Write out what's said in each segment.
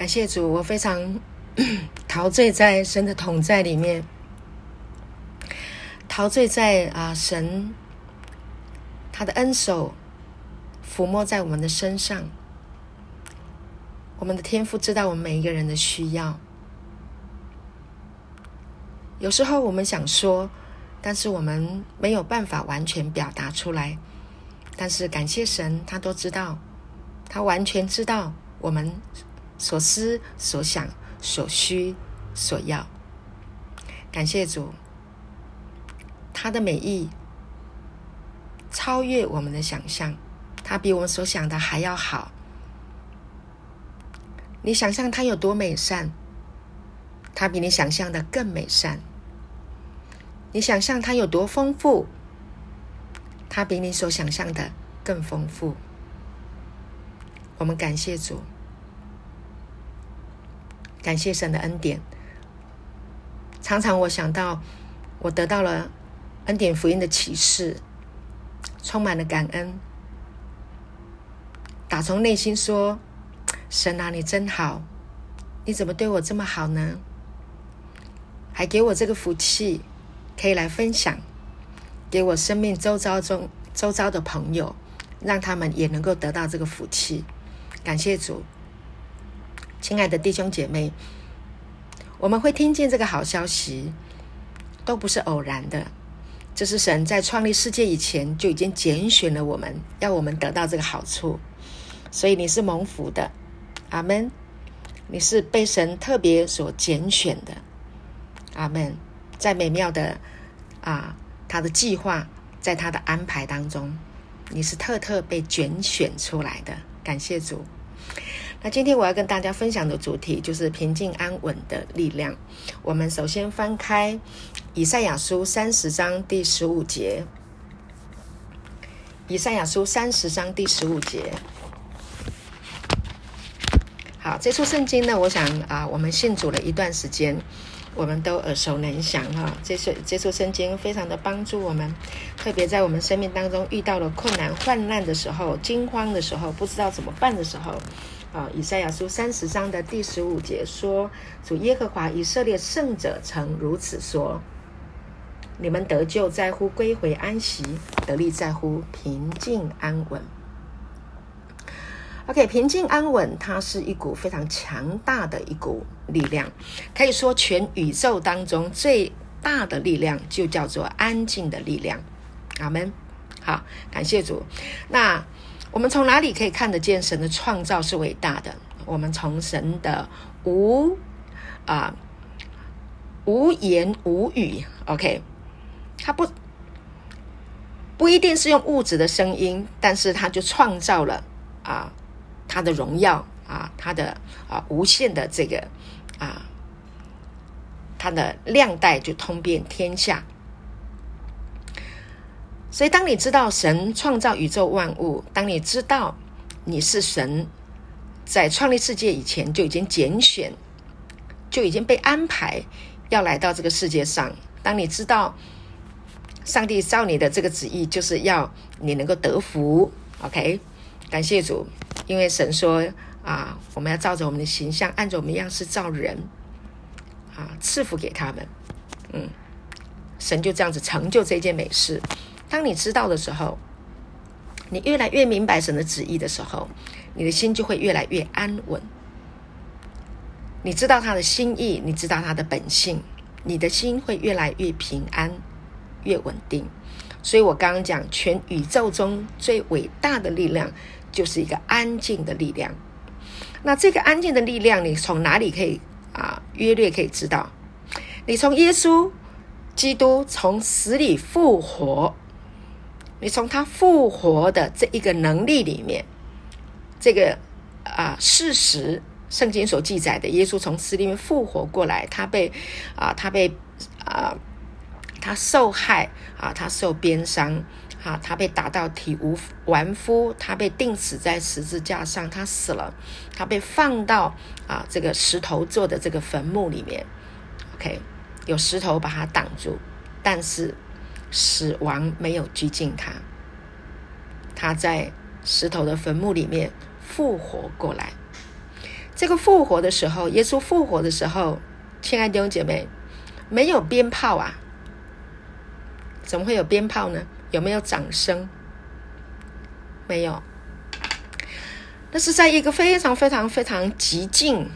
感谢主，我非常 陶醉在神的同在里面，陶醉在啊神他的恩手抚摸在我们的身上。我们的天父知道我们每一个人的需要。有时候我们想说，但是我们没有办法完全表达出来。但是感谢神，他都知道，他完全知道我们所思所想、所需所要。感谢主，他的美意超越我们的想象，他比我们所想的还要好。你想象他有多美善，他比你想象的更美善。你想象他有多丰富，他比你所想象的更丰富。我们感谢主，感谢神的恩典。常常我想到，我得到了恩典福音的启示，充满了感恩，打从内心说：“神啊，你真好，你怎么对我这么好呢？还给我这个福气。”可以来分享，给我生命周遭中周遭的朋友，让他们也能够得到这个福气。感谢主，亲爱的弟兄姐妹，我们会听见这个好消息，都不是偶然的。这是神在创立世界以前就已经拣选了我们，要我们得到这个好处。所以你是蒙福的，阿门。你是被神特别所拣选的，阿门。在美妙的啊，他的计划，在他的安排当中，你是特特被拣选出来的。感谢主。那今天我要跟大家分享的主题就是平静安稳的力量。我们首先翻开以赛亚书三十章第十五节。以赛亚书三十章第十五节。好，这处圣经呢，我想啊，我们信主了一段时间。我们都耳熟能详哈，这处这处圣经非常的帮助我们，特别在我们生命当中遇到了困难、患难的时候、惊慌的时候、不知道怎么办的时候，啊，以赛亚书三十章的第十五节说：“主耶和华以色列圣者曾如此说：你们得救在乎归回安息，得力在乎平静安稳。” OK，平静安稳，它是一股非常强大的一股力量，可以说全宇宙当中最大的力量就叫做安静的力量。阿门。好，感谢主。那我们从哪里可以看得见神的创造是伟大的？我们从神的无啊无言无语，OK，他不不一定是用物质的声音，但是他就创造了啊。他的荣耀啊，他的啊无限的这个啊，他的亮带就通遍天下。所以，当你知道神创造宇宙万物，当你知道你是神在创立世界以前就已经拣选，就已经被安排要来到这个世界上。当你知道上帝造你的这个旨意，就是要你能够得福。OK，感谢主。因为神说啊，我们要照着我们的形象，按着我们样式造人，啊，赐福给他们。嗯，神就这样子成就这件美事。当你知道的时候，你越来越明白神的旨意的时候，你的心就会越来越安稳。你知道他的心意，你知道他的本性，你的心会越来越平安，越稳定。所以我刚刚讲，全宇宙中最伟大的力量。就是一个安静的力量。那这个安静的力量，你从哪里可以啊？约略可以知道，你从耶稣基督从死里复活，你从他复活的这一个能力里面，这个啊事实，圣经所记载的，耶稣从死里面复活过来，他被啊，他被啊，他受害啊，他受鞭伤。啊，他被打到体无完肤，他被钉死在十字架上，他死了，他被放到啊这个石头做的这个坟墓里面，OK，有石头把他挡住，但是死亡没有拘禁他，他在石头的坟墓里面复活过来，这个复活的时候，耶稣复活的时候，亲爱的弟兄姐妹，没有鞭炮啊？怎么会有鞭炮呢？有没有掌声？没有。那是在一个非常非常非常寂静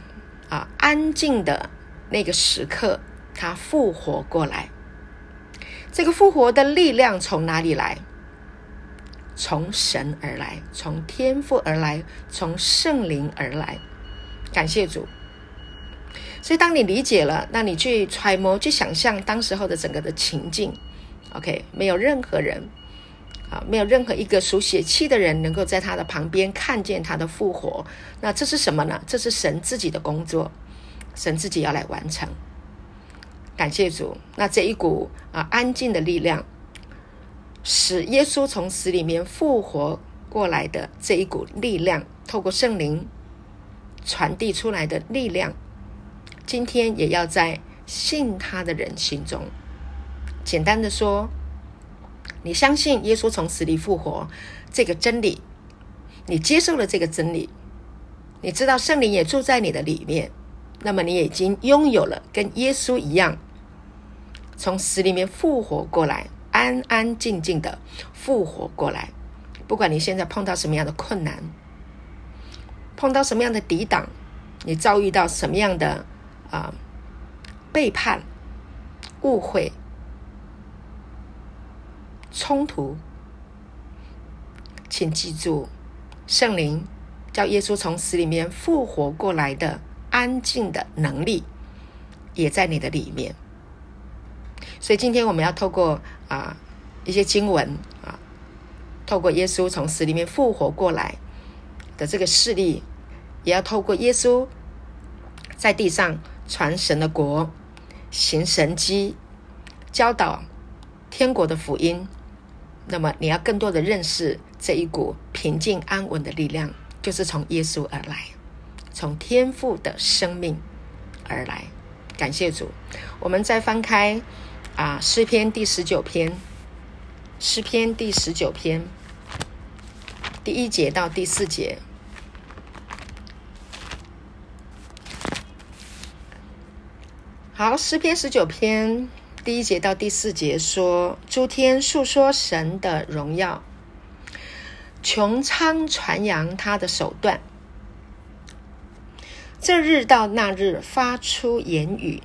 啊、安静的那个时刻，他复活过来。这个复活的力量从哪里来？从神而来，从天父而来，从圣灵而来。感谢主。所以，当你理解了，那你去揣摩、去想象当时候的整个的情境，OK，没有任何人。啊，没有任何一个属血气的人能够在他的旁边看见他的复活。那这是什么呢？这是神自己的工作，神自己要来完成。感谢主。那这一股啊安静的力量，使耶稣从死里面复活过来的这一股力量，透过圣灵传递出来的力量，今天也要在信他的人心中。简单的说。你相信耶稣从死里复活这个真理，你接受了这个真理，你知道圣灵也住在你的里面，那么你已经拥有了跟耶稣一样从死里面复活过来，安安静静的复活过来。不管你现在碰到什么样的困难，碰到什么样的抵挡，你遭遇到什么样的啊、背叛、误会。冲突，请记住，圣灵叫耶稣从死里面复活过来的安静的能力，也在你的里面。所以今天我们要透过啊一些经文啊，透过耶稣从死里面复活过来的这个事例，也要透过耶稣在地上传神的国、行神迹、教导天国的福音。那么你要更多的认识这一股平静安稳的力量，就是从耶稣而来，从天父的生命而来。感谢主，我们再翻开啊诗篇第十九篇，诗篇第十九篇第一节到第四节。好，诗篇十九篇。第一节到第四节说：诸天述说神的荣耀，穹苍传扬他的手段。这日到那日发出言语，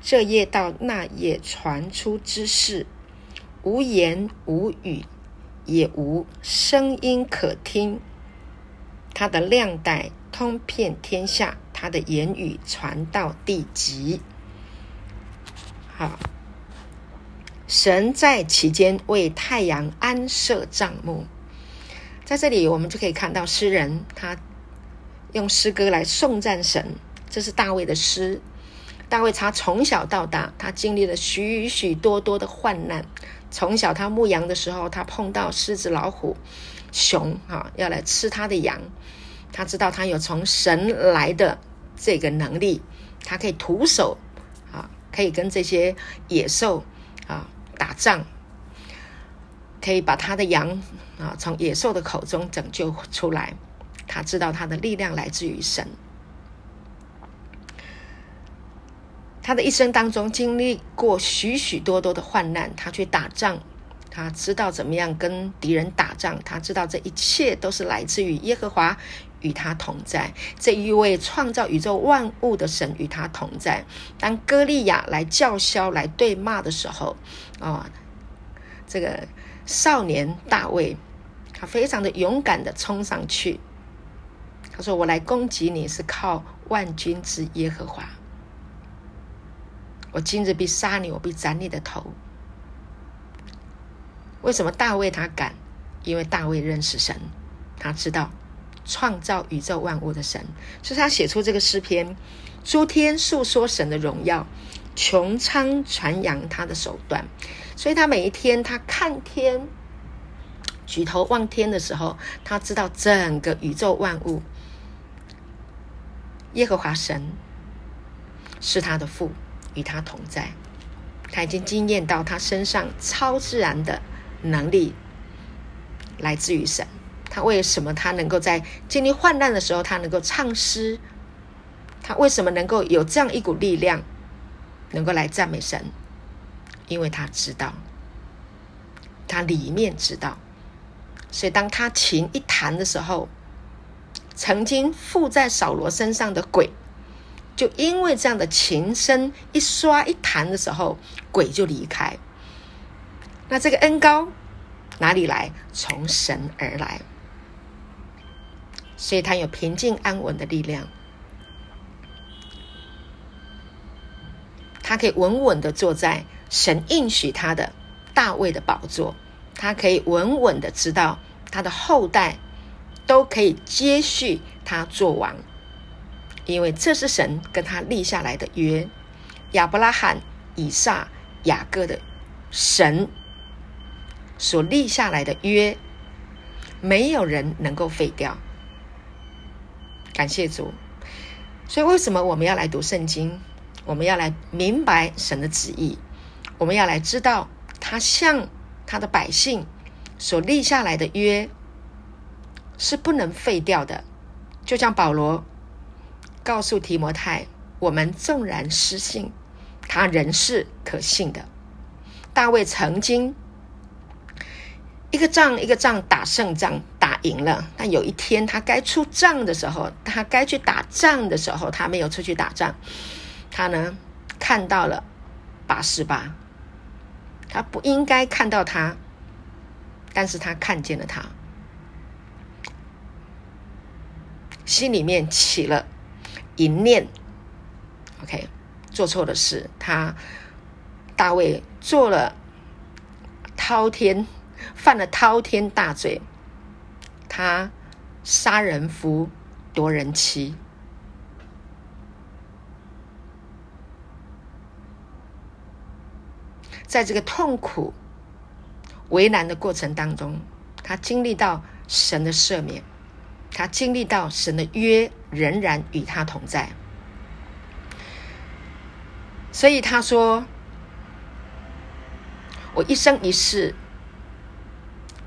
这夜到那夜传出之事。无言无语，也无声音可听。他的量带通遍天下，他的言语传到地极。好。神在其间为太阳安设帐幕，在这里我们就可以看到诗人他用诗歌来颂赞神。这是大卫的诗。大卫他从小到大，他经历了许许多多的患难。从小他牧羊的时候，他碰到狮子、老虎、熊，哈，要来吃他的羊。他知道他有从神来的这个能力，他可以徒手啊，可以跟这些野兽啊。打仗可以把他的羊啊从野兽的口中拯救出来。他知道他的力量来自于神。他的一生当中经历过许许多多的患难，他去打仗，他知道怎么样跟敌人打仗。他知道这一切都是来自于耶和华与他同在，这一位创造宇宙万物的神与他同在。当歌利亚来叫嚣、来对骂的时候，啊、这个少年大卫，他非常的勇敢的冲上去。他说：“我来攻击你是靠万军之耶和华。我今日必杀你，我必斩你的头。”为什么大卫他敢？因为大卫认识神，他知道。创造宇宙万物的神，所以他写出这个诗篇，诸天述说神的荣耀，穹苍传扬他的手段。所以他每一天，他看天，举头望天的时候，他知道整个宇宙万物，耶和华神是他的父，与他同在。他已经经验到他身上超自然的能力，来自于神。他为什么他能够在经历患难的时候，他能够唱诗他为什么能够有这样一股力量，能够来赞美神？因为他知道，他里面知道，所以当他琴一弹的时候，曾经附在扫罗身上的鬼，就因为这样的琴声一刷一弹的时候，鬼就离开。那这个恩膏哪里来？从神而来，所以他有平静安稳的力量。他可以稳稳的坐在神应许他的大卫的宝座，他可以稳稳的知道他的后代都可以接续他做王，因为这是神跟他立下来的约，亚伯拉罕、以撒、雅各的神所立下来的约，没有人能够废掉。感谢主，所以为什么我们要来读圣经？我们要来明白神的旨意，我们要来知道他向他的百姓所立下来的约是不能废掉的。就像保罗告诉提摩太，我们纵然失信，他仍是可信的。大卫曾经一个仗一个仗打胜仗打赢了，但有一天他该出仗的时候，他该去打仗的时候，他没有出去打仗。他呢，看到了拔示巴，他不应该看到他，但是他看见了他，心里面起了一念，OK，做错了事，他大卫做了滔天，犯了滔天大罪，他杀人夫，夺人妻。在这个痛苦、为难的过程当中，他经历到神的赦免，他经历到神的约仍然与他同在。所以他说：“我一生一世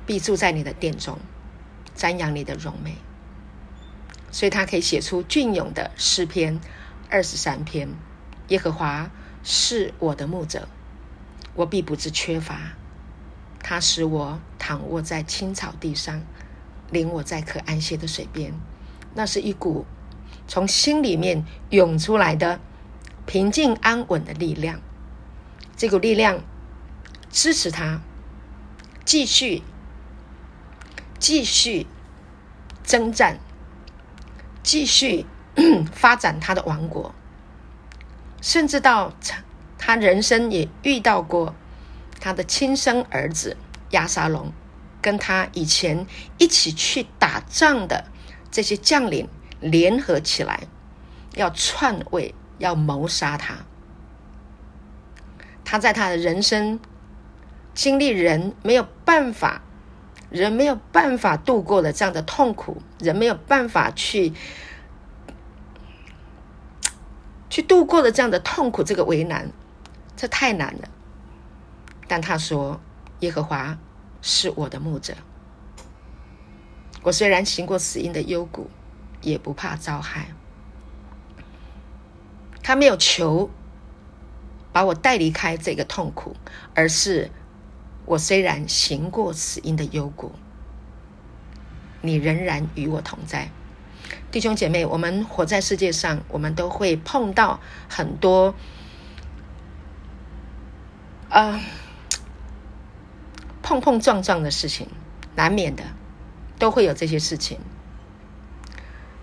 必住在你的殿中，瞻仰你的荣美。”所以他可以写出隽永的诗篇二十三篇：“耶和华是我的牧者。”我必不致缺乏，他使我躺卧在青草地上，领我在可安歇的水边。那是一股从心里面涌出来的平静安稳的力量。这股力量支持他继续继续征战，继续 发展他的王国，甚至到。他人生也遇到过他的亲生儿子亚沙龙，跟他以前一起去打仗的这些将领联合起来，要篡位，要谋杀他。他在他的人生经历人没有办法，人没有办法度过的这样的痛苦，人没有办法去去度过的这样的痛苦，这个为难。这太难了，但他说：“耶和华是我的牧者，我虽然行过死荫的幽谷，也不怕遭害。”他没有求把我带离开这个痛苦，而是我虽然行过死荫的幽谷，你仍然与我同在。弟兄姐妹，我们活在世界上，我们都会碰到很多。啊、碰碰撞撞的事情难免的，都会有这些事情。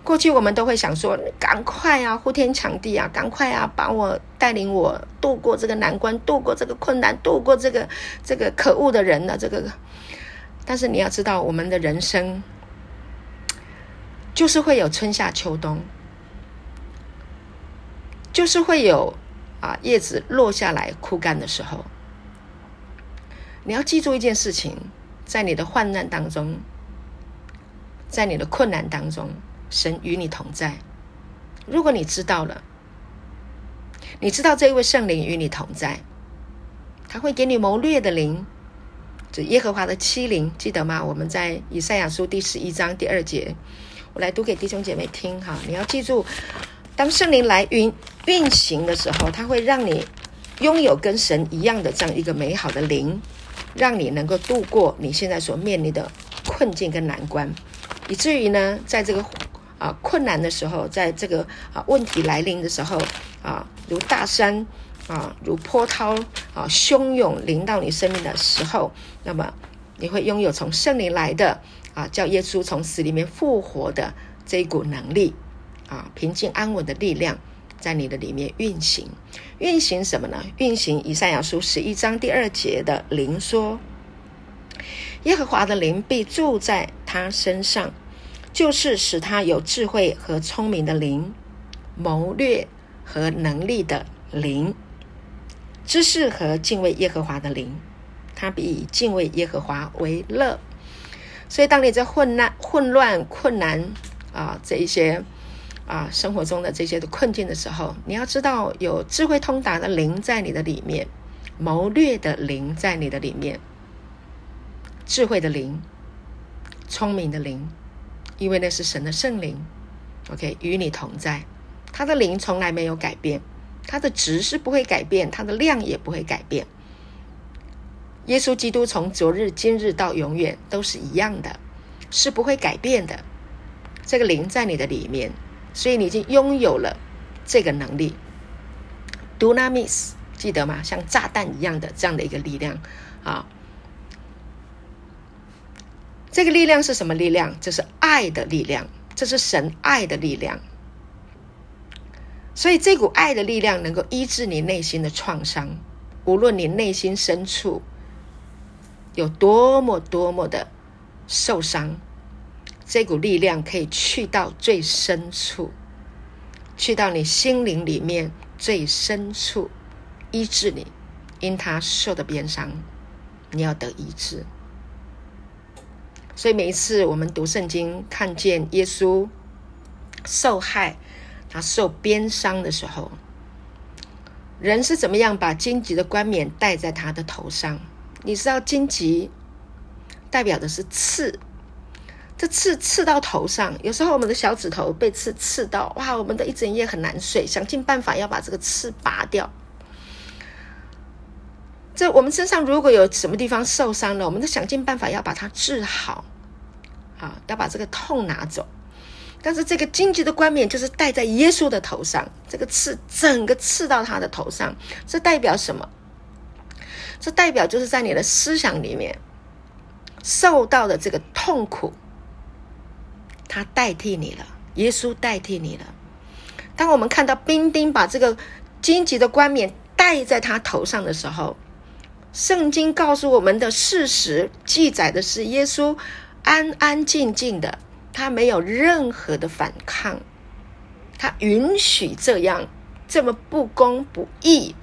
过去我们都会想说：“赶快啊，呼天抢地啊，赶快啊，把我带领我度过这个难关，度过这个困难，度过这个这个可恶的人呢、啊？”这个，但是你要知道，我们的人生就是会有春夏秋冬，就是会有啊叶子落下来枯干的时候。你要记住一件事情，在你的患难当中，在你的困难当中，神与你同在。如果你知道了，你知道这一位圣灵与你同在，他会给你谋略的灵，这耶和华的欺凌，记得吗？我们在以赛亚书第十一章第二节，我来读给弟兄姐妹听哈。你要记住，当圣灵来运运行的时候，它会让你拥有跟神一样的这样一个美好的灵，让你能够度过你现在所面临的困境跟难关，以至于呢，在这个啊困难的时候，在这个啊问题来临的时候啊，如大山啊，如波涛啊汹涌临到你生命的时候，那么你会拥有从圣灵来的啊，叫耶稣从死里面复活的这一股能力。啊，平静安稳的力量在你的里面运行，运行什么呢？运行以赛亚书十一章第二节的灵说：“耶和华的灵必住在他身上，就是使他有智慧和聪明的灵，谋略和能力的灵，知识和敬畏耶和华的灵。他必以敬畏耶和华为乐。”所以，当你在混乱、混乱、困难啊，这一些。啊，生活中的这些的困境的时候，你要知道有智慧通达的灵在你的里面，谋略的灵在你的里面，智慧的灵，聪明的灵，因为那是神的圣灵，OK，与你同在，他的灵从来没有改变，他的值是不会改变，他的量也不会改变。耶稣基督从昨日、今日到永远都是一样的，是不会改变的。这个灵在你的里面。所以你已经拥有了这个能力，Dunamis，记得吗？像炸弹一样的这样的一个力量啊！这个力量是什么力量？这是爱的力量，这是神爱的力量。所以这股爱的力量能够医治你内心的创伤，无论你内心深处有多么多么的受伤。这股力量可以去到最深处，去到你心灵里面最深处，医治你，因他受的鞭伤，你要得医治。所以每一次我们读圣经，看见耶稣受害，他受鞭伤的时候，人是怎么样把荆棘的冠冕戴在他的头上？你知道荆棘代表的是刺。这刺刺到头上，有时候我们的小指头被刺刺到，哇，我们的一整夜很难睡，想尽办法要把这个刺拔掉。这我们身上如果有什么地方受伤了，我们都想尽办法要把它治好，啊，要把这个痛拿走。但是这个荆棘的冠冕就是戴在耶稣的头上，这个刺整个刺到他的头上，这代表什么？这代表就是在你的思想里面受到的这个痛苦。他代替你了，耶稣代替你了。当我们看到兵丁把这个荆棘的冠冕戴在他头上的时候，圣经告诉我们的事实记载的是，耶稣安安静静的，他没有任何的反抗，他允许这样这么不公不义，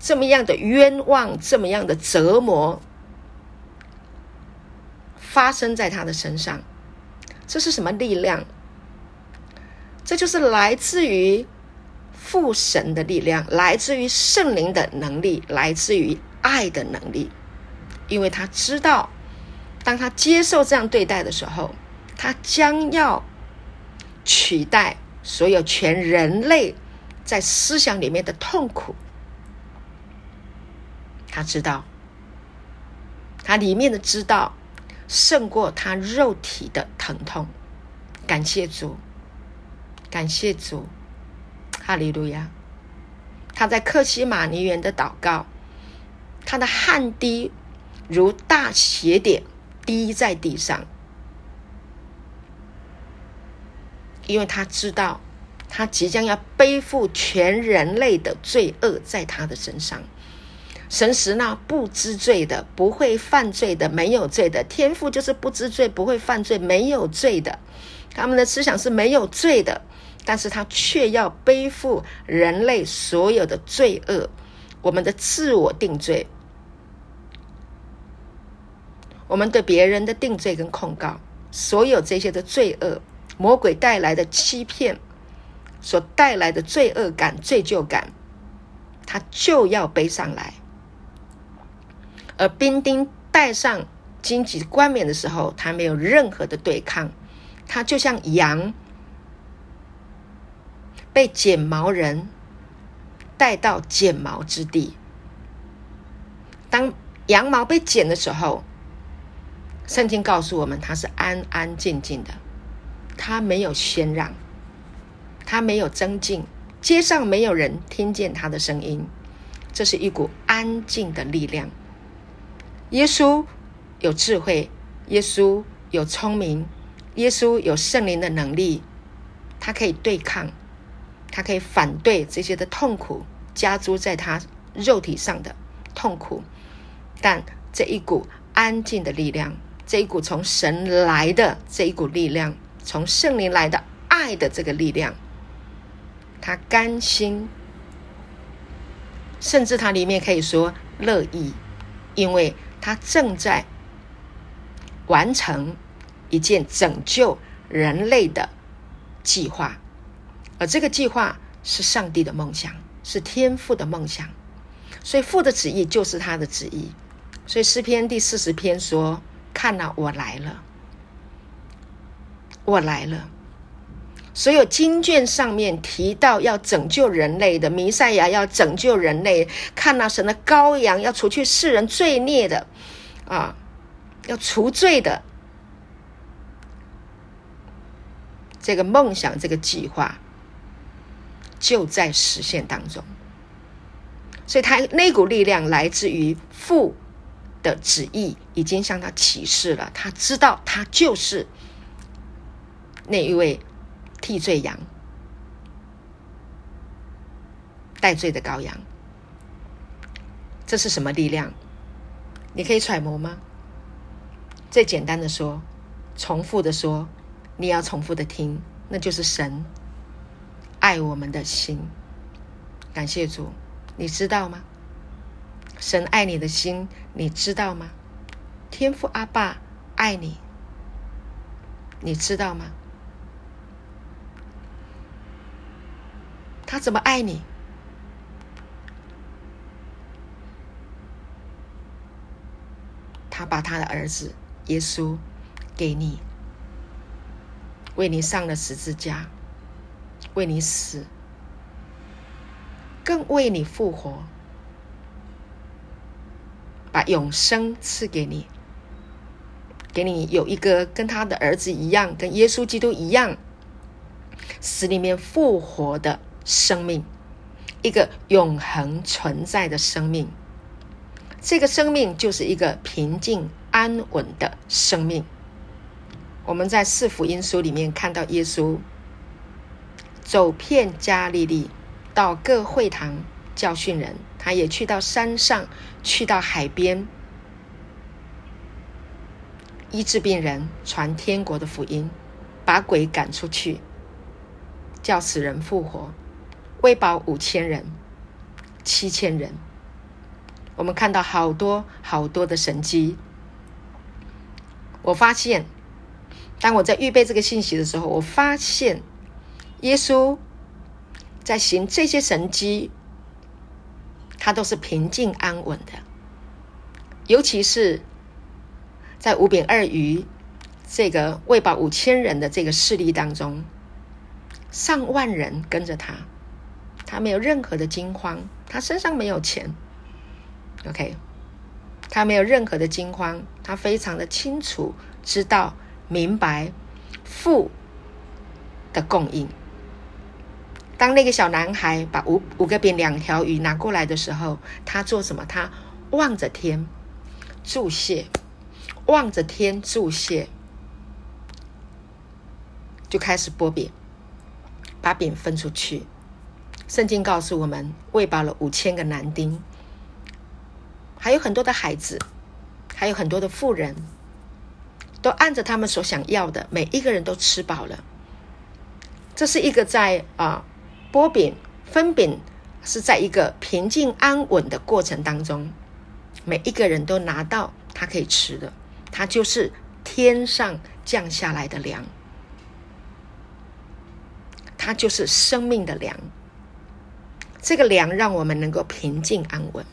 这么样的冤枉，这么样的折磨发生在他的身上。这是什么力量？这就是来自于父神的力量，来自于圣灵的能力，来自于爱的能力。因为他知道，当他接受这样对待的时候，他将要取代所有全人类在思想里面的痛苦。他知道，他里面的知道。胜过他肉体的疼痛，感谢主，感谢主，哈利路亚！他在克西马尼园的祷告，他的汗滴如大血点滴在地上，因为他知道他即将要背负全人类的罪恶在他的身上。神使那不知罪的、不会犯罪的、没有罪的，天赋就是不知罪、不会犯罪、没有罪的。他们的思想是没有罪的，但是他却要背负人类所有的罪恶，我们的自我定罪，我们对别人的定罪跟控告，所有这些的罪恶，魔鬼带来的欺骗，所带来的罪恶感、罪疚感，他就要背上来。而兵丁戴上荆棘冠冕的时候，他没有任何的对抗，他就像羊被剪毛人带到剪毛之地。当羊毛被剪的时候，圣经告诉我们，他是安安静静的，他没有喧嚷，他没有增进，街上没有人听见他的声音。这是一股安静的力量。耶稣有智慧，耶稣有聪明，耶稣有圣灵的能力，他可以对抗，他可以反对这些的痛苦加诸在他肉体上的痛苦。但这一股安静的力量，这一股从神来的这一股力量，从圣灵来的爱的这个力量，他甘心，甚至他里面可以说乐意，因为他正在完成一件拯救人类的计划，而这个计划是上帝的梦想，是天父的梦想，所以父的旨意就是他的旨意。所以诗篇第四十篇说：“看哪，我来了，我来了。”所有经卷上面提到要拯救人类的弥赛亚，要拯救人类，看哪，神的羔羊要除去世人罪孽的，啊，要除罪的，这个梦想，这个计划就在实现当中。所以，他那股力量来自于父。的旨意已经向他启示了，他知道他就是那一位替罪羊、代罪的羔羊。这是什么力量？你可以揣摩吗？最简单的说，重复的说，你要重复的听，那就是神爱我们的心。感谢主，你知道吗？神爱你的心，你知道吗？天父阿爸爱你，你知道吗？他怎么爱你？他把他的儿子耶稣给你，为你上了十字架，为你死，更为你复活。把永生赐给你，给你有一个跟他的儿子一样，跟耶稣基督一样，死里面复活的生命，一个永恒存在的生命。这个生命就是一个平静安稳的生命。我们在四福音书里面看到耶稣走遍加利利，到各会堂教训人。他也去到山上，去到海边，医治病人，传天国的福音，把鬼赶出去，叫死人复活，喂饱五千人、七千人。我们看到好多好多的神迹。我发现，当我在预备这个信息的时候，我发现耶稣在行这些神迹。他都是平静安稳的，尤其是在五饼二鱼这个喂饱五千人的这个事例当中，上万人跟着他，他没有任何的惊慌，他身上没有钱，OK，他没有任何的惊慌，他非常的清楚知道明白父的供应。当那个小男孩把五五个饼两条鱼拿过来的时候，他做什么？他望着天祝谢，望着天祝谢，就开始剥饼，把饼分出去。圣经告诉我们，喂饱了五千个男丁，还有很多的孩子，还有很多的富人，都按着他们所想要的，每一个人都吃饱了。这是一个在啊。波饼分饼是在一个平静安稳的过程当中，每一个人都拿到他可以吃的，他就是天上降下来的粮，他就是生命的粮。这个粮让我们能够平静安稳。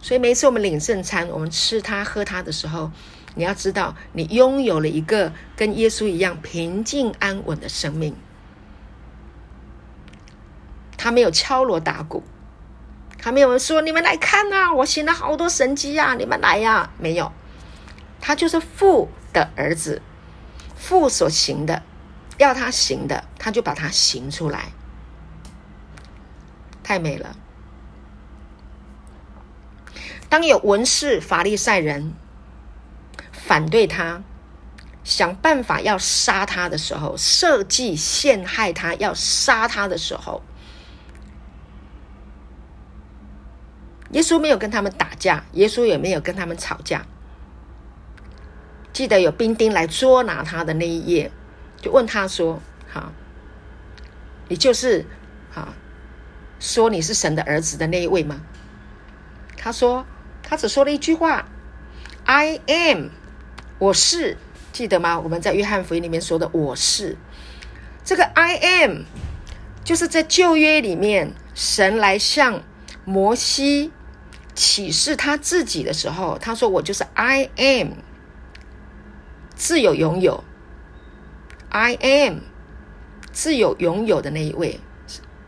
所以每一次我们领圣餐，我们吃它喝它的时候，你要知道，你拥有了一个跟耶稣一样平静安稳的生命。他没有敲锣打鼓，他没有说你们来看呐，我行了好多神迹呀，你们来呀，没有，他就是父的儿子，父所行的，要他行的，他就把他行出来，太美了。当有文士、法利赛人反对他，想办法要杀他的时候，设计陷害他，要杀他的时候，耶稣没有跟他们打架，耶稣也没有跟他们吵架。记得有兵丁来捉拿他的那一夜，就问他说：“好，你就是好说你是神的儿子的那一位吗？”他说。他只说了一句话：“I am，我是，记得吗？我们在约翰福音里面说的‘我是’，这个 ‘I am’ 就是在旧约里面，神来向摩西启示他自己的时候，他说：‘我就是 I am，自有拥有，I am，自有拥有的那一位。’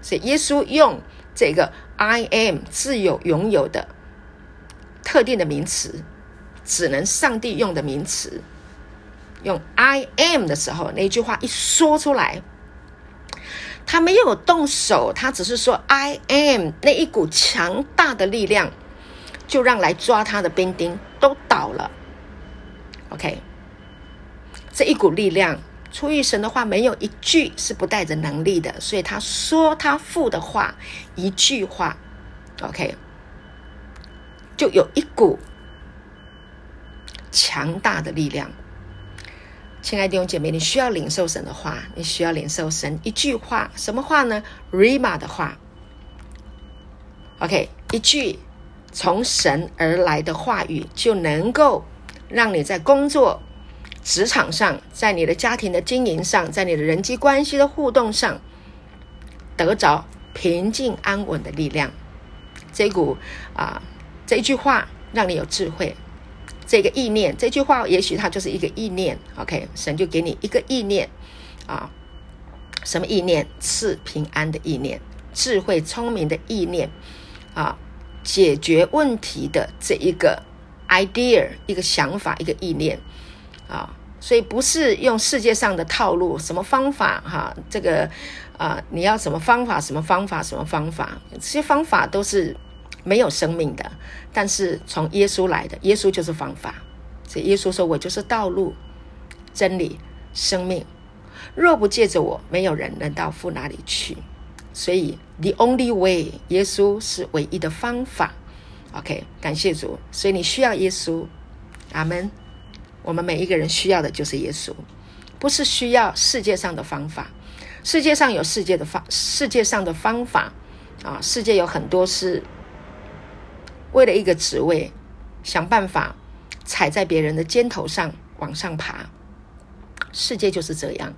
所以耶稣用这个 ‘I am’，自有拥有的。”特定的名词，只能上帝用的名词。用 I am 的时候，那句话一说出来，他没有动手，他只是说 I am，那一股强大的力量，就让来抓他的兵丁都倒了。OK，这一股力量出于神的话，没有一句是不带着能力的，所以他说他父的话，一句话，OK。就有一股强大的力量，亲爱的弟兄姐妹，你需要领受神的话，你需要领受神一句话，什么话呢？Rhema 的话，OK，一句从神而来的话语，就能够让你在工作、职场上，在你的家庭的经营上，在你的人际关系的互动上，得着平静安稳的力量。这股啊。这一句话让你有智慧，这个意念，这句话也许它就是一个意念。OK，神就给你一个意念啊，什么意念？赐平安的意念，智慧聪明的意念啊，解决问题的这一个 idea，一个想法，一个意念啊。所以不是用世界上的套路，什么方法哈、这个啊，你要什么方法？什么方法？什么方法？这些方法都是。没有生命的，但是从耶稣来的，耶稣就是方法。所以耶稣说：“我就是道路、真理、生命。若不借着我，没有人能到父那里去。所以，the only way，耶稣是唯一的方法。OK，感谢主。所以你需要耶稣，阿门。我们每一个人需要的就是耶稣，不是需要世界上的方法。世界上有世界的方，世界上的方法啊，世界有很多是。为了一个职位，想办法踩在别人的肩头上往上爬。世界就是这样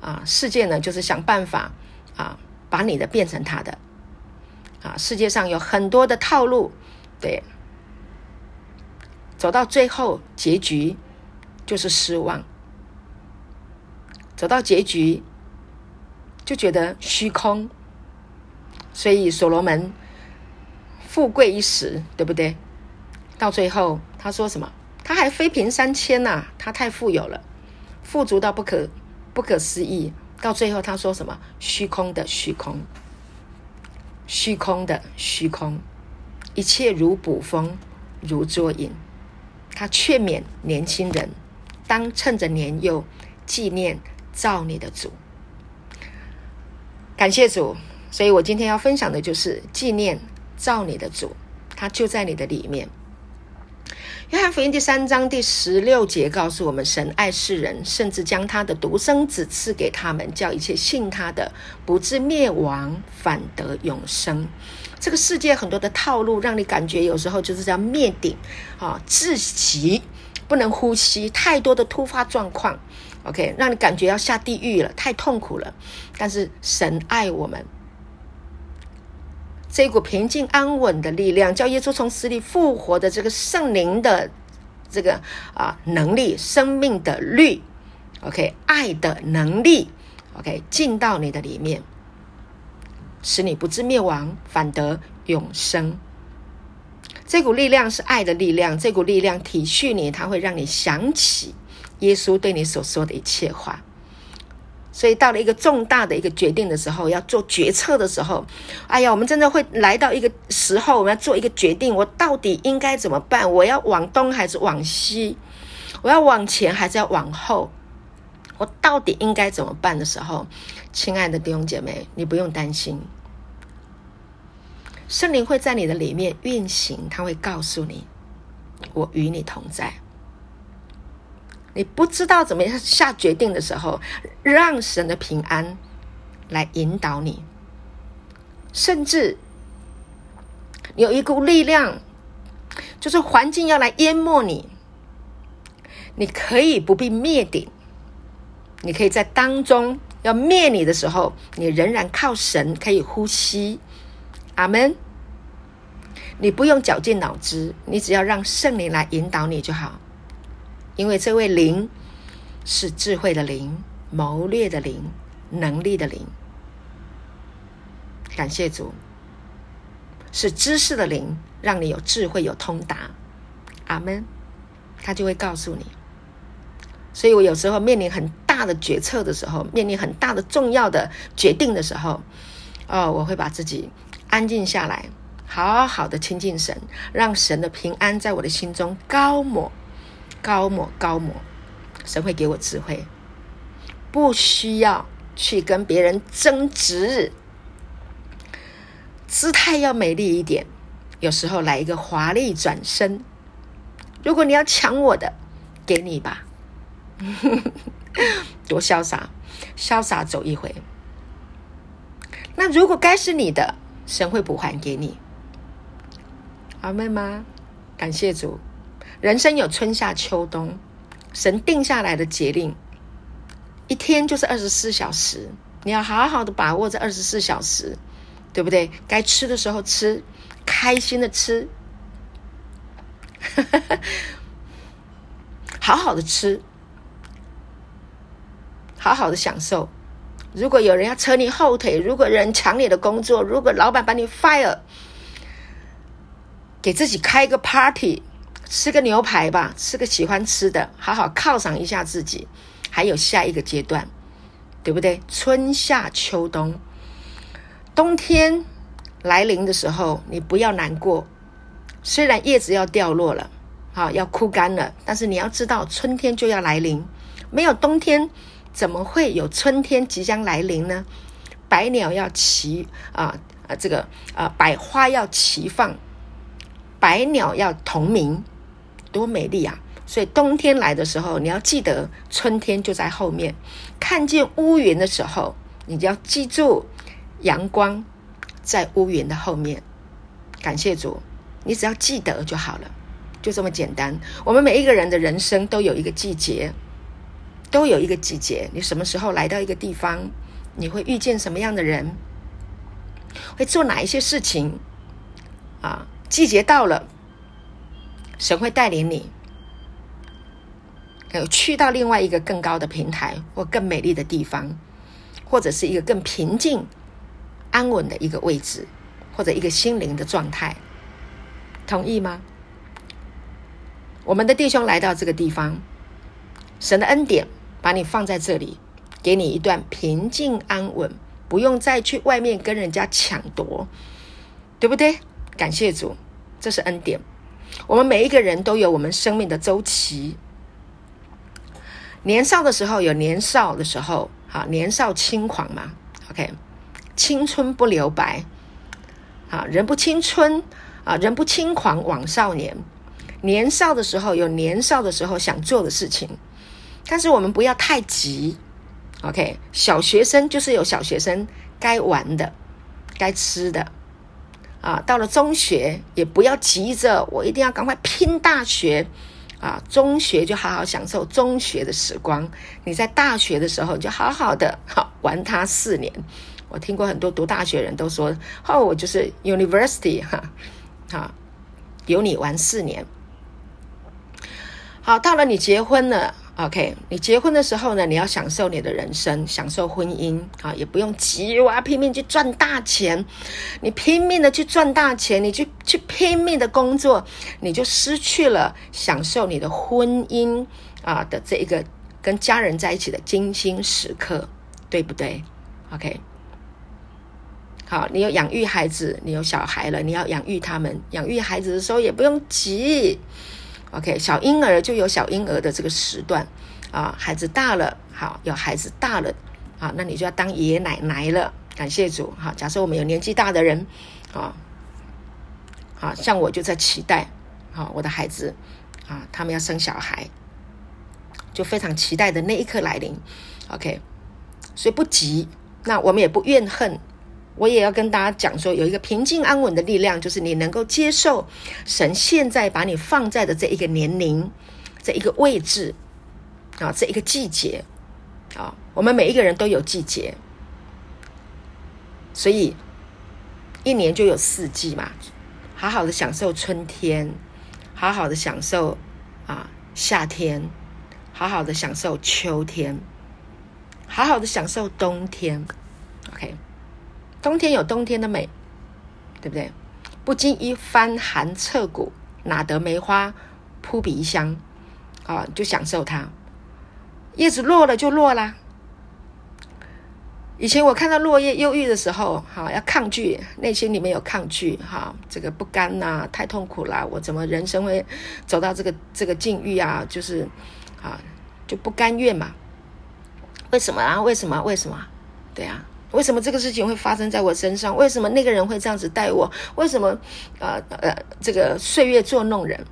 啊！世界呢，就是想办法啊，把你的变成他的啊！世界上有很多的套路，对，走到最后结局就是失望，走到结局就觉得虚空，所以所罗门。富贵一时，对不对？到最后，他说什么？他还妃嫔三千呐、他太富有了，富足到不可不可思议。到最后，他说什么？虚空的虚空，虚空的虚空，一切如捕风，如捉影。他劝勉年轻人，当趁着年幼，纪念造你的主。感谢主，所以我今天要分享的就是纪念。造你的主，他就在你的里面。约翰福音第三章第十六节告诉我们：神爱世人，甚至将他的独生子赐给他们，叫一切信他的不至灭亡，反得永生。这个世界很多的套路，让你感觉有时候就是要灭顶啊，窒息，不能呼吸，太多的突发状况。OK，让你感觉要下地狱了，太痛苦了。但是神爱我们。这股平静安稳的力量，叫耶稣从死里复活的这个圣灵的这个啊能力，生命的律，OK，爱的能力，OK，进到你的里面。使你不至灭亡，反得永生。这股力量是爱的力量，这股力量体恤你，它会让你想起耶稣对你所说的一切话。所以到了一个重大的一个决定的时候，要做决策的时候，哎呀，我们真的会来到一个时候，我们要做一个决定，我到底应该怎么办？我要往东还是往西？我要往前还是要往后？我到底应该怎么办的时候，亲爱的弟兄姐妹，你不用担心。圣灵会在你的里面运行，他会告诉你：“我与你同在。”你不知道怎么样下决定的时候，让神的平安来引导你。甚至有一股力量，就是环境要来淹没你，你可以不必灭顶，你可以在当中要灭你的时候，你仍然靠神可以呼吸。阿门。你不用绞尽脑汁，你只要让圣灵来引导你就好。因为这位灵是智慧的灵、谋略的灵、能力的灵。感谢主，是知识的灵，让你有智慧、有通达。阿门。他就会告诉你。所以我有时候面临很大的决策的时候，面临很大的重要的决定的时候，哦，我会把自己安静下来。好好的亲近神，让神的平安在我的心中高抹、高抹、高抹。神会给我智慧，不需要去跟别人争执，姿态要美丽一点。有时候来一个华丽转身，如果你要抢我的，给你吧，多潇洒，潇洒走一回。那如果该是你的，神会补还给你。阿妹吗？感谢主，人生有春夏秋冬，神定下来的节令，一天就是二十四小时，你要好好的把握这二十四小时，对不对？该吃的时候吃，开心的 吃，好好的吃，好好的享受。如果有人要扯你后腿，如果人抢你的工作，如果老板把你 fire。给自己开个 party，吃个牛排吧，吃个喜欢吃的，好好犒赏一下自己。还有下一个阶段，对不对？春夏秋冬，冬天来临的时候，你不要难过。虽然叶子要掉落了，好，要枯干了，但是你要知道，春天就要来临。没有冬天，怎么会有春天即将来临呢？百鸟要齐啊啊，这个啊，百花要齐放。百鸟要同鸣，多美丽啊！所以冬天来的时候，你要记得春天就在后面。看见乌云的时候，你就要记住阳光在乌云的后面。感谢主，你只要记得就好了，就这么简单。我们每一个人的人生都有一个季节，都有一个季节。你什么时候来到一个地方，你会遇见什么样的人，会做哪一些事情啊？季节到了，神会带领你，有去到另外一个更高的平台或更美丽的地方，或者是一个更平静、安稳的一个位置，或者一个心灵的状态，同意吗？我们的弟兄来到这个地方，神的恩典把你放在这里，给你一段平静安稳，不用再去外面跟人家抢夺，对不对？感谢主，这是恩典。我们每一个人都有我们生命的周期。年少的时候有年少的时候，好，年少轻狂嘛，OK，青春不留白，啊，人不青春啊，人不轻狂枉少年。年少的时候有年少的时候想做的事情，但是我们不要太急，OK。小学生就是有小学生该玩的，该吃的。啊，到了中学也不要急着，我一定要赶快拼大学啊！中学就好好享受中学的时光。你在大学的时候就好好的好玩它四年。我听过很多读大学人都说：“哦，我就是 University 哈，好，有你玩四年。”好，到了你结婚了 OK，你结婚的时候呢，你要享受你的人生，享受婚姻啊，也不用急，我要拼命去赚大钱。你拼命的去赚大钱，你去去拼命的工作，你就失去了享受你的婚姻啊的这一个跟家人在一起的精心时刻，对不对？OK，好，你有养育孩子，你有小孩了，你要养育他们。养育孩子的时候也不用急。OK，小婴儿就有小婴儿的这个时段啊，孩子大了，好，有孩子大了啊，那你就要当爷爷奶奶了。感谢主，好，假设我们有年纪大的人，啊，好像我就在期待，好，我的孩子啊，他们要生小孩，就非常期待的那一刻来临。OK，所以不急，那我们也不怨恨。我也要跟大家讲说，有一个平静安稳的力量，就是你能够接受神现在把你放在的这一个年龄、这一个位置啊，这一个季节啊，我们每一个人都有季节，所以一年就有四季嘛，好好的享受春天，好好的享受啊夏天，好好的享受秋天，好好的享受冬天，OK。冬天有冬天的美，对不对？不经一番寒彻骨，哪得梅花扑鼻香？啊，就享受它。叶子落了就落啦。以前我看到落叶忧郁的时候，哈，要抗拒，内心里面有抗拒，哈，这个不甘呐，太痛苦了，我怎么人生会走到这个这个境遇啊？就是啊，就不甘愿嘛。为什么啊？为什么？为什么？对啊。为什么这个事情会发生在我身上？为什么那个人会这样子待我？为什么呃呃，这个岁月作弄人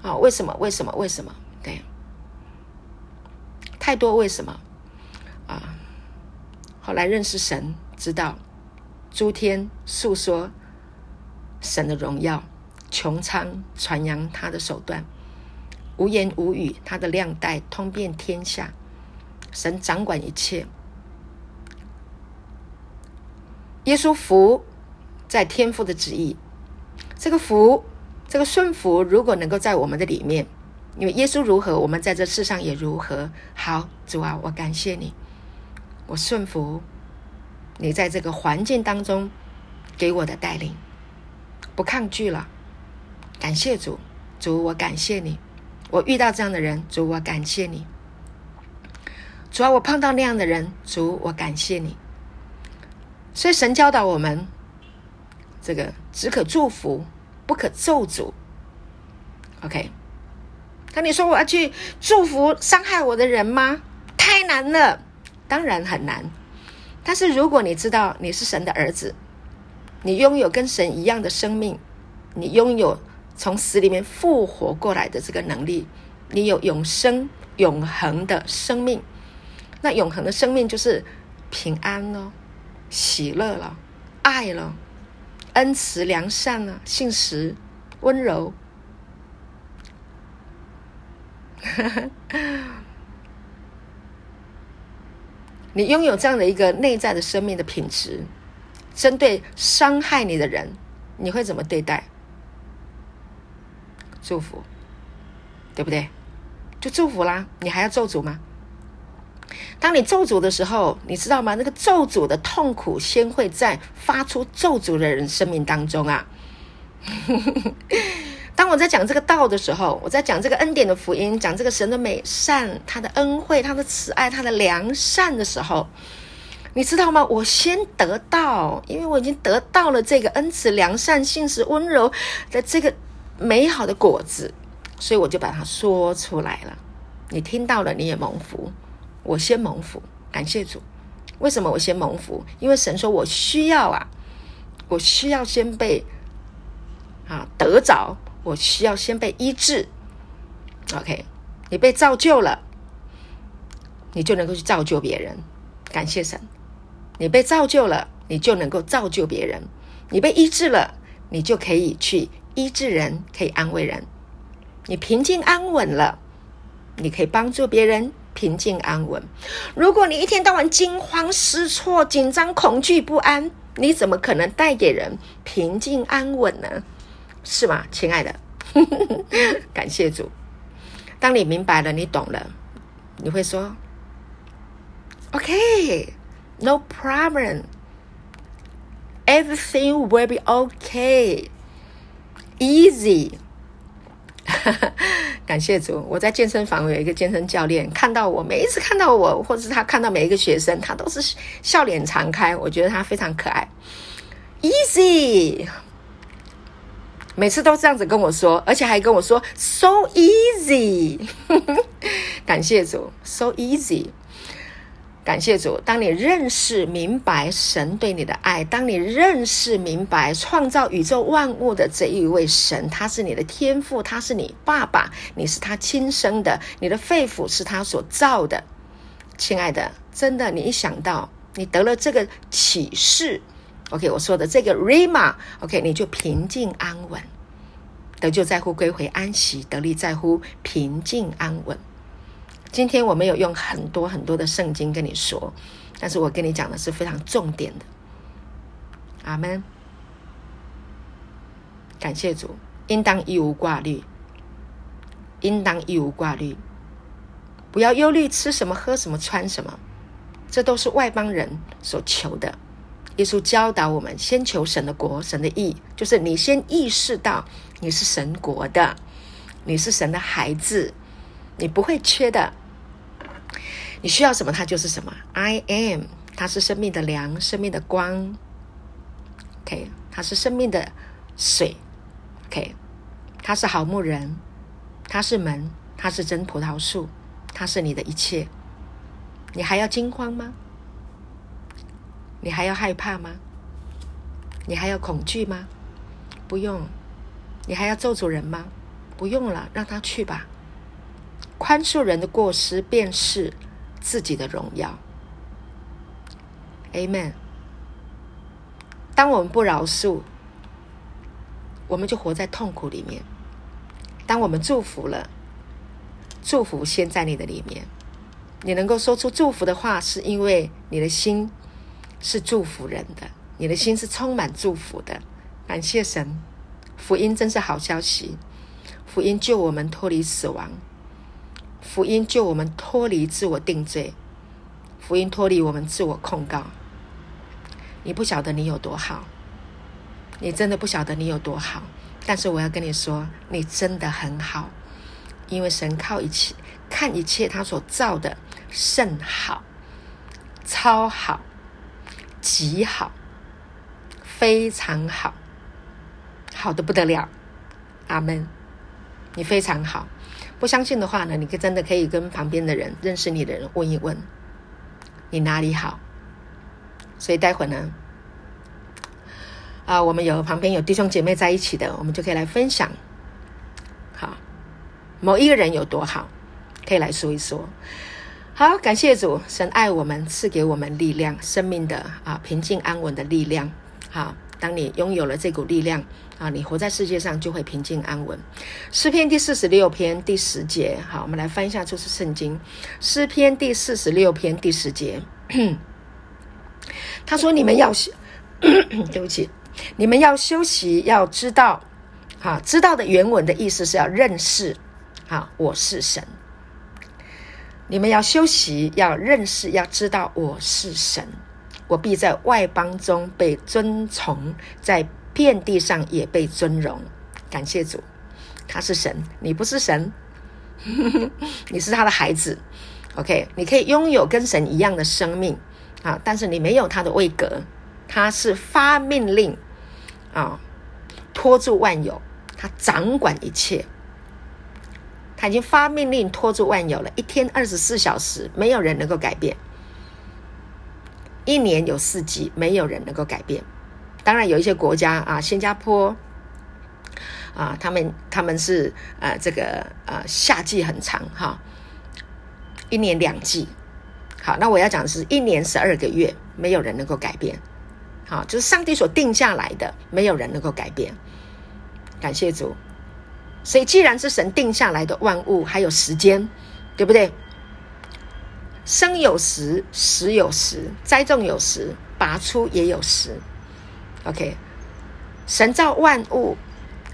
啊？为什么？为什么？为什么？对，太多为什么啊？后来认识神，知道诸天述说神的荣耀，穹苍传扬他的手段，无言无语，他的量带通遍天下，神掌管一切。耶稣服在天父的旨意，这个服，这个顺服，如果能够在我们的里面，因为耶稣如何，我们在这世上也如何。好，主啊，我感谢你，我顺服你在这个环境当中给我的带领，不抗拒了。感谢主，主，我感谢你，我遇到这样的人，主，我感谢你。主啊，我碰到那样的人，主，我感谢你。所以神教导我们，这个只可祝福，不可咒诅。OK，那你说我要去祝福伤害我的人吗？太难了，当然很难。但是如果你知道你是神的儿子，你拥有跟神一样的生命，你拥有从死里面复活过来的这个能力，你有永生、永恒的生命。那永恒的生命就是平安哦。喜乐了，爱了，恩慈良善了，信实温柔。你拥有这样的一个内在的生命的品质，针对伤害你的人，你会怎么对待？祝福，对不对？就祝福啦，你还要咒诅吗？当你咒诅的时候，你知道吗？那个咒诅的痛苦，先会在发出咒诅的人生命当中啊。当我在讲这个道的时候，我在讲这个恩典的福音，讲这个神的美善、他的恩惠、他的慈爱、他的良善的时候，你知道吗？我先得到，因为我已经得到了这个恩慈、良善、信实、温柔的这个美好的果子，所以我就把它说出来了。你听到了，你也蒙福。我先蒙福，感谢主。为什么我先蒙福？因为神说我需要啊，我需要先被啊得着，我需要先被医治。OK，你被造就了，你就能够去造就别人。感谢神，你被造就了，你就能够造就别人。你被医治了，你就可以去医治人，可以安慰人。你平静安稳了，你可以帮助别人。平静安稳。如果你一天到晚惊慌失措、紧张、恐惧、不安，你怎么可能带给人平静安稳呢？是吗，亲爱的？感谢主。当你明白了，你懂了，你会说：“OK，no problem，everything will be OK，easy。”感谢主，我在健身房有一个健身教练，看到我，每一次看到我，或者是他看到每一个学生，他都是笑脸常开，我觉得他非常可爱。Easy，每次都这样子跟我说，而且还跟我说 “so easy”。感谢主，“so easy”。感谢主，当你认识明白神对你的爱，当你认识明白创造宇宙万物的这一位神，他是你的天父，他是你爸爸，你是他亲生的，你的肺腑是他所造的。亲爱的，真的，你一想到你得了这个启示，OK，我说的这个 RIMA，OK，你就平静安稳，得救在乎归回安息，得力在乎平静安稳。今天我没有用很多很多的圣经跟你说，但是我跟你讲的是非常重点的。阿门。感谢主，应当一无挂虑，应当一无挂虑，不要忧虑吃什么、喝什么、穿什么，这都是外邦人所求的。耶稣教导我们，先求神的国、神的义，就是你先意识到你是神国的，你是神的孩子，你不会缺的。你需要什么，它就是什么。I am，它是生命的粮，生命的光。OK，它是生命的水。OK，它是好牧人，它是门，它是真葡萄树，它是你的一切。你还要惊慌吗？你还要害怕吗？你还要恐惧吗？不用。你还要咒诅人吗？不用了，让他去吧。宽恕人的过失，便是。自己的荣耀，Amen。当我们不饶恕，我们就活在痛苦里面；当我们祝福了，祝福先在你的里面。你能够说出祝福的话，是因为你的心是祝福人的，你的心是充满祝福的。感谢神，福音真是好消息，福音救我们脱离死亡。福音救我们脱离自我定罪，福音脱离我们自我控告。你不晓得你有多好，你真的不晓得你有多好。但是我要跟你说，你真的很好，因为神靠一切看一切他所造的甚好、超好、极好、非常好，好的不得了。阿门。你非常好。不相信的话呢，你可真的可以跟旁边的人、认识你的人问一问，你哪里好？所以待会呢，啊，我们有旁边有弟兄姐妹在一起的，我们就可以来分享。好，某一个人有多好，可以来说一说。好，感谢主，神爱我们，赐给我们力量，生命的啊平静安稳的力量。好。当你拥有了这股力量啊，你活在世界上就会平静安稳。诗篇第四十六篇第十节，好，我们来翻一下，这是圣经。诗篇第四十六篇第十节，他说：“你们要休，对不起，你们要休息，要知道，啊，知道的原文的意思是要认识，啊，我是神。你们要休息，要认识，要知道我是神。”我必在外邦中被尊崇，在遍地上也被尊荣。感谢主，他是神，你不是神，你是他的孩子。OK，你可以拥有跟神一样的生命啊，但是你没有他的位格。他是发命令啊，托住万有，他掌管一切。他已经发命令托住万有了，一天二十四小时，没有人能够改变。一年有四季，没有人能够改变。当然，有一些国家啊，新加坡啊，他们他们是呃这个呃夏季很长哈，一年两季。好，那我要讲的是一年十二个月，没有人能够改变。好，就是上帝所定下来的，没有人能够改变。感谢主。所以，既然是神定下来的万物，还有时间，对不对？生有时，死有时；栽种有时，拔出也有时。OK，神造万物，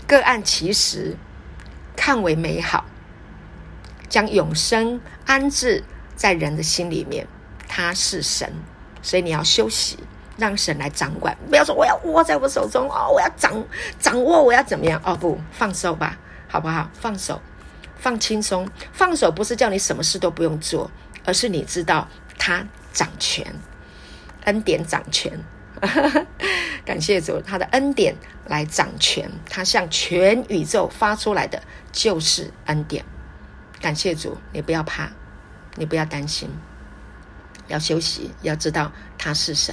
各按其时，看为美好。将永生安置在人的心里面。他是神，所以你要休息，让神来掌管。不要说我要握在我手中哦，我要掌掌握，我要怎么样？哦，不，放手吧，好不好？放手，放轻松。放手不是叫你什么事都不用做，而是你知道他掌权，恩典掌权。感谢主，他的恩典来掌权，他向全宇宙发出来的就是恩典。感谢主，你不要怕，你不要担心，要休息，要知道他是神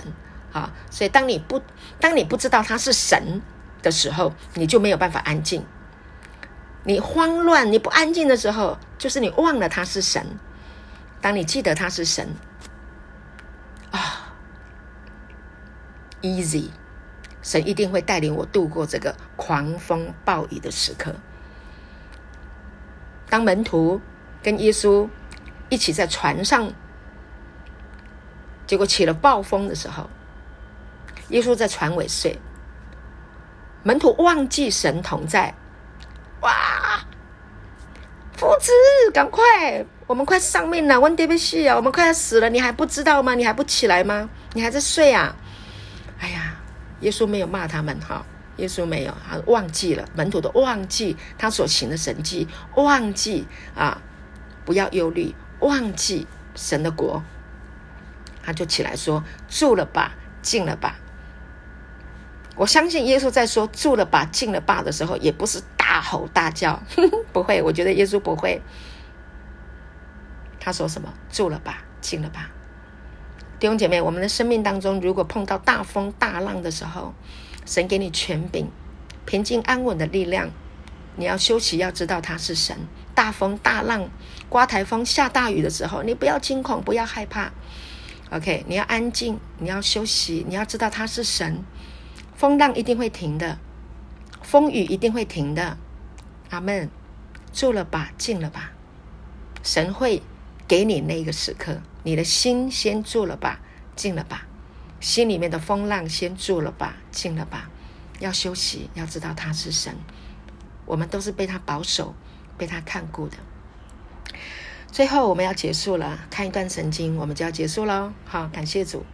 啊。所以，当你不当你不知道他是神的时候，你就没有办法安静。你慌乱，你不安静的时候，就是你忘了他是神。当你记得他是神啊，easy，神一定会带领我度过这个狂风暴雨的时刻。当门徒跟耶稣一起在船上，结果起了暴风的时候，耶稣在船尾睡，门徒忘记神同在，哇！夫子，赶快，我们快丧命了，温迪比西啊，我们快要死了，你还不知道吗？你还不起来吗？你还在睡啊？哎呀，耶稣没有骂他们哈。耶稣没有，他忘记了，门徒都忘记他所行的神迹，忘记啊，不要忧虑，忘记神的国，他就起来说：“住了吧，进了吧。”我相信耶稣在说“住了吧，进了吧”的时候，也不是大吼大叫，呵 呵不会，我觉得耶稣不会。他说什么？“住了吧，静了吧。”弟兄姐妹，我们的生命当中，如果碰到大风大浪的时候，神给你权柄，平静安稳的力量。你要休息，要知道他是神。大风大浪、刮台风、下大雨的时候，你不要惊恐，不要害怕。OK，你要安静，你要休息，你要知道他是神。风浪一定会停的，风雨一定会停的。阿门。住了吧，静了吧。神会给你那个时刻，你的心先住了吧，静了吧。心里面的风浪先住了吧，静了吧，要休息，要知道他是神，我们都是被他保守、被他看顾的。最后我们要结束了，看一段圣经，我们就要结束喽。好，感谢主。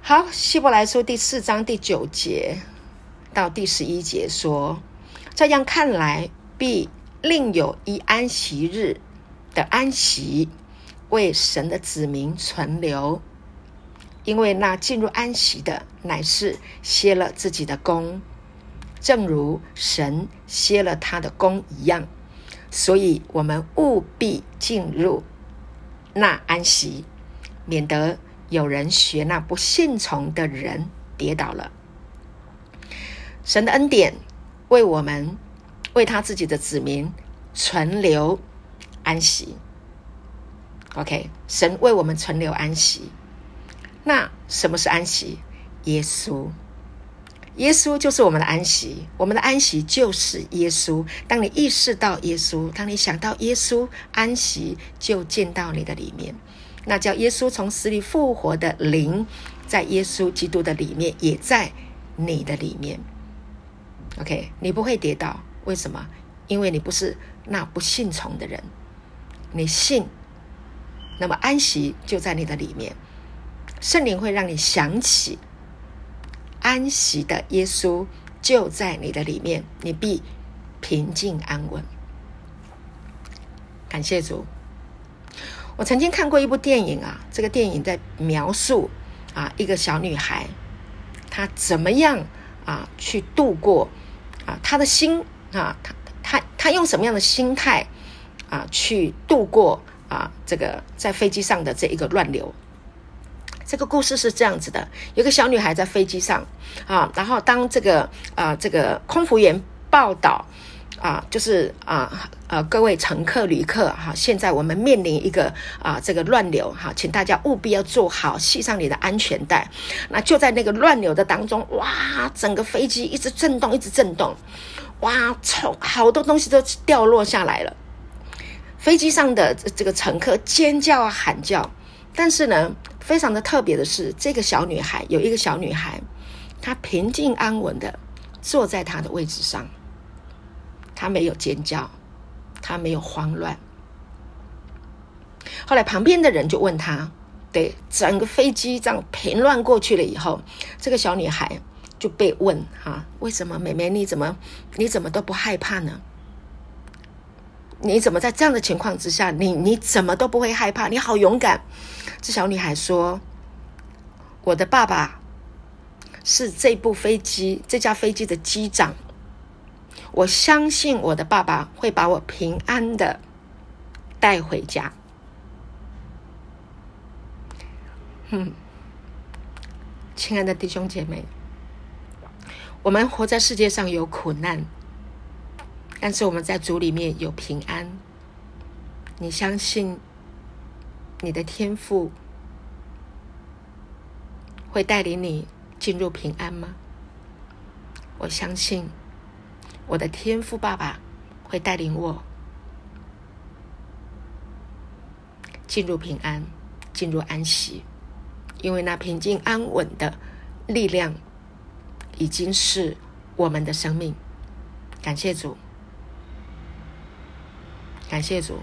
好，希伯来书第四章第九节到第十一节说：这样看来，必另有一安息日的安息，为神的子民存留。因为那进入安息的，乃是歇了自己的工，正如神歇了他的工一样，所以我们务必进入那安息，免得有人学那不信从的人跌倒了。神的恩典为我们，为他自己的子民存留安息。OK，神为我们存留安息。那什么是安息？耶稣，耶稣就是我们的安息。我们的安息就是耶稣。当你意识到耶稣，当你想到耶稣，安息就进到你的里面。那叫耶稣从死里复活的灵，在耶稣基督的里面，也在你的里面。OK，你不会跌倒，为什么？因为你不是那不信从的人，你信，那么安息就在你的里面。圣灵会让你想起安息的耶稣就在你的里面，你必平静安稳。感谢主。我曾经看过一部电影啊，这个电影在描述啊一个小女孩，她怎么样啊去度过啊她的心啊，她她她用什么样的心态啊去度过啊这个在飞机上的这一个乱流。这个故事是这样子的：有个小女孩在飞机上啊，然后当这个啊、这个空服员报道啊，就是啊呃各位乘客旅客哈、现在我们面临一个啊这个乱流哈、请大家务必要做好系上你的安全带。那就在那个乱流的当中，哇，整个飞机一直震动，一直震动，哇，从好多东西都掉落下来了。飞机上的这个乘客尖叫啊喊叫，但是呢。非常的特别的是，这个小女孩有一个小女孩，她平静安稳的坐在她的位置上，她没有尖叫，她没有慌乱，后来旁边的人就问他，对，整个飞机这样平乱过去了以后，这个小女孩就被问哈，为什么妹妹你怎么你怎么都不害怕呢？你怎么在这样的情况之下，你你怎么都不会害怕？你好勇敢！这小女孩说：“我的爸爸是这部飞机这架飞机的机长，我相信我的爸爸会把我平安的带回家。”嗯，亲爱的弟兄姐妹，我们活在世界上有苦难。但是我们在主里面有平安，你相信你的天赋会带领你进入平安吗？我相信我的天赋爸爸会带领我进入平安，进入安息，因为那平静安稳的力量已经是我们的生命。感谢主。感谢主，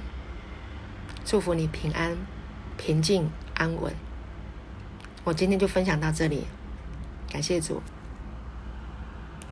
祝福你平安、平静、安稳。我今天就分享到这里，感谢主。